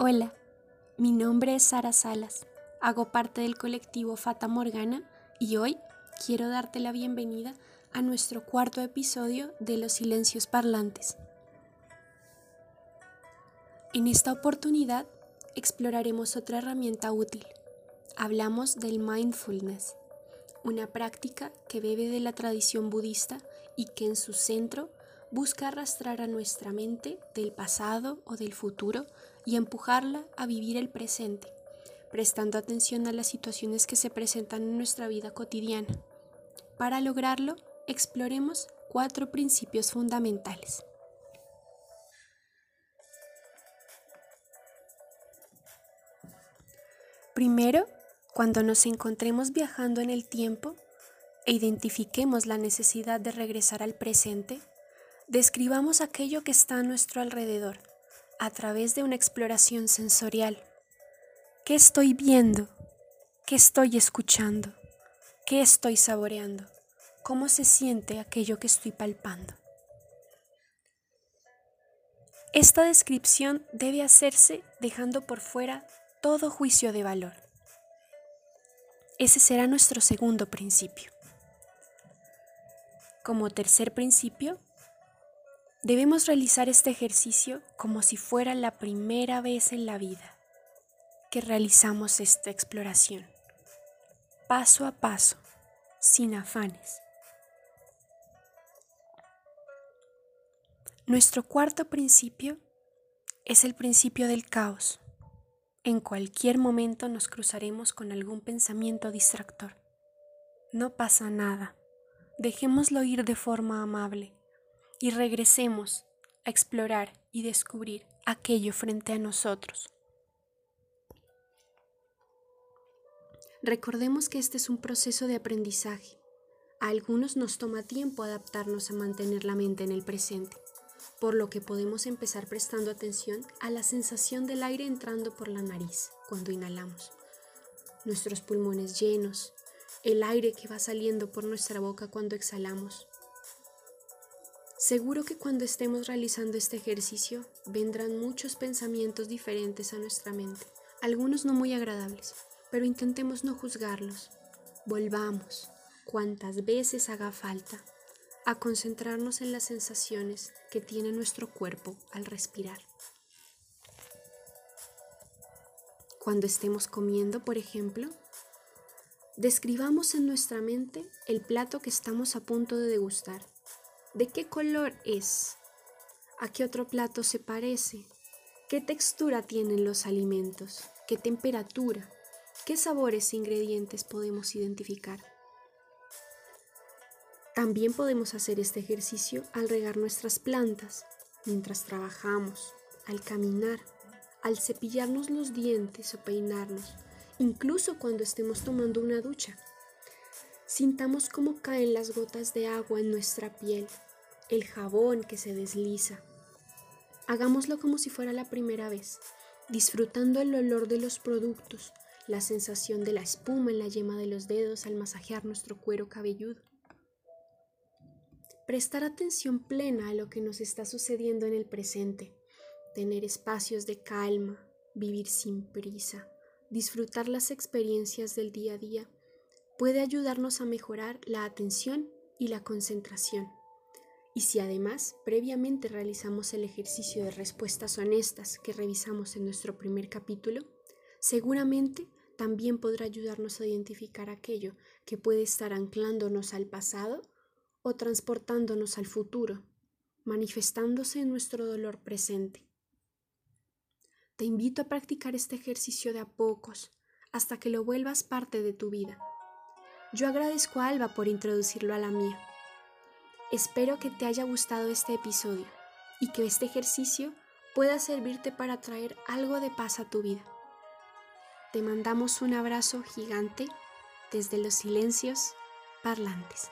Hola, mi nombre es Sara Salas, hago parte del colectivo Fata Morgana y hoy quiero darte la bienvenida a nuestro cuarto episodio de Los Silencios Parlantes. En esta oportunidad exploraremos otra herramienta útil. Hablamos del mindfulness, una práctica que bebe de la tradición budista y que en su centro busca arrastrar a nuestra mente del pasado o del futuro y empujarla a vivir el presente, prestando atención a las situaciones que se presentan en nuestra vida cotidiana. Para lograrlo, exploremos cuatro principios fundamentales. Primero, cuando nos encontremos viajando en el tiempo e identifiquemos la necesidad de regresar al presente, Describamos aquello que está a nuestro alrededor a través de una exploración sensorial. ¿Qué estoy viendo? ¿Qué estoy escuchando? ¿Qué estoy saboreando? ¿Cómo se siente aquello que estoy palpando? Esta descripción debe hacerse dejando por fuera todo juicio de valor. Ese será nuestro segundo principio. Como tercer principio, Debemos realizar este ejercicio como si fuera la primera vez en la vida que realizamos esta exploración, paso a paso, sin afanes. Nuestro cuarto principio es el principio del caos. En cualquier momento nos cruzaremos con algún pensamiento distractor. No pasa nada. Dejémoslo ir de forma amable y regresemos a explorar y descubrir aquello frente a nosotros. Recordemos que este es un proceso de aprendizaje. A algunos nos toma tiempo adaptarnos a mantener la mente en el presente, por lo que podemos empezar prestando atención a la sensación del aire entrando por la nariz cuando inhalamos, nuestros pulmones llenos, el aire que va saliendo por nuestra boca cuando exhalamos, Seguro que cuando estemos realizando este ejercicio vendrán muchos pensamientos diferentes a nuestra mente, algunos no muy agradables, pero intentemos no juzgarlos. Volvamos, cuantas veces haga falta, a concentrarnos en las sensaciones que tiene nuestro cuerpo al respirar. Cuando estemos comiendo, por ejemplo, describamos en nuestra mente el plato que estamos a punto de degustar ¿De qué color es? ¿A qué otro plato se parece? ¿Qué textura tienen los alimentos? ¿Qué temperatura? ¿Qué sabores e ingredientes podemos identificar? También podemos hacer este ejercicio al regar nuestras plantas, mientras trabajamos, al caminar, al cepillarnos los dientes o peinarnos, incluso cuando estemos tomando una ducha. Sintamos cómo caen las gotas de agua en nuestra piel, el jabón que se desliza. Hagámoslo como si fuera la primera vez, disfrutando el olor de los productos, la sensación de la espuma en la yema de los dedos al masajear nuestro cuero cabelludo. Prestar atención plena a lo que nos está sucediendo en el presente, tener espacios de calma, vivir sin prisa, disfrutar las experiencias del día a día puede ayudarnos a mejorar la atención y la concentración. Y si además previamente realizamos el ejercicio de respuestas honestas que revisamos en nuestro primer capítulo, seguramente también podrá ayudarnos a identificar aquello que puede estar anclándonos al pasado o transportándonos al futuro, manifestándose en nuestro dolor presente. Te invito a practicar este ejercicio de a pocos hasta que lo vuelvas parte de tu vida. Yo agradezco a Alba por introducirlo a la mía. Espero que te haya gustado este episodio y que este ejercicio pueda servirte para traer algo de paz a tu vida. Te mandamos un abrazo gigante desde los silencios parlantes.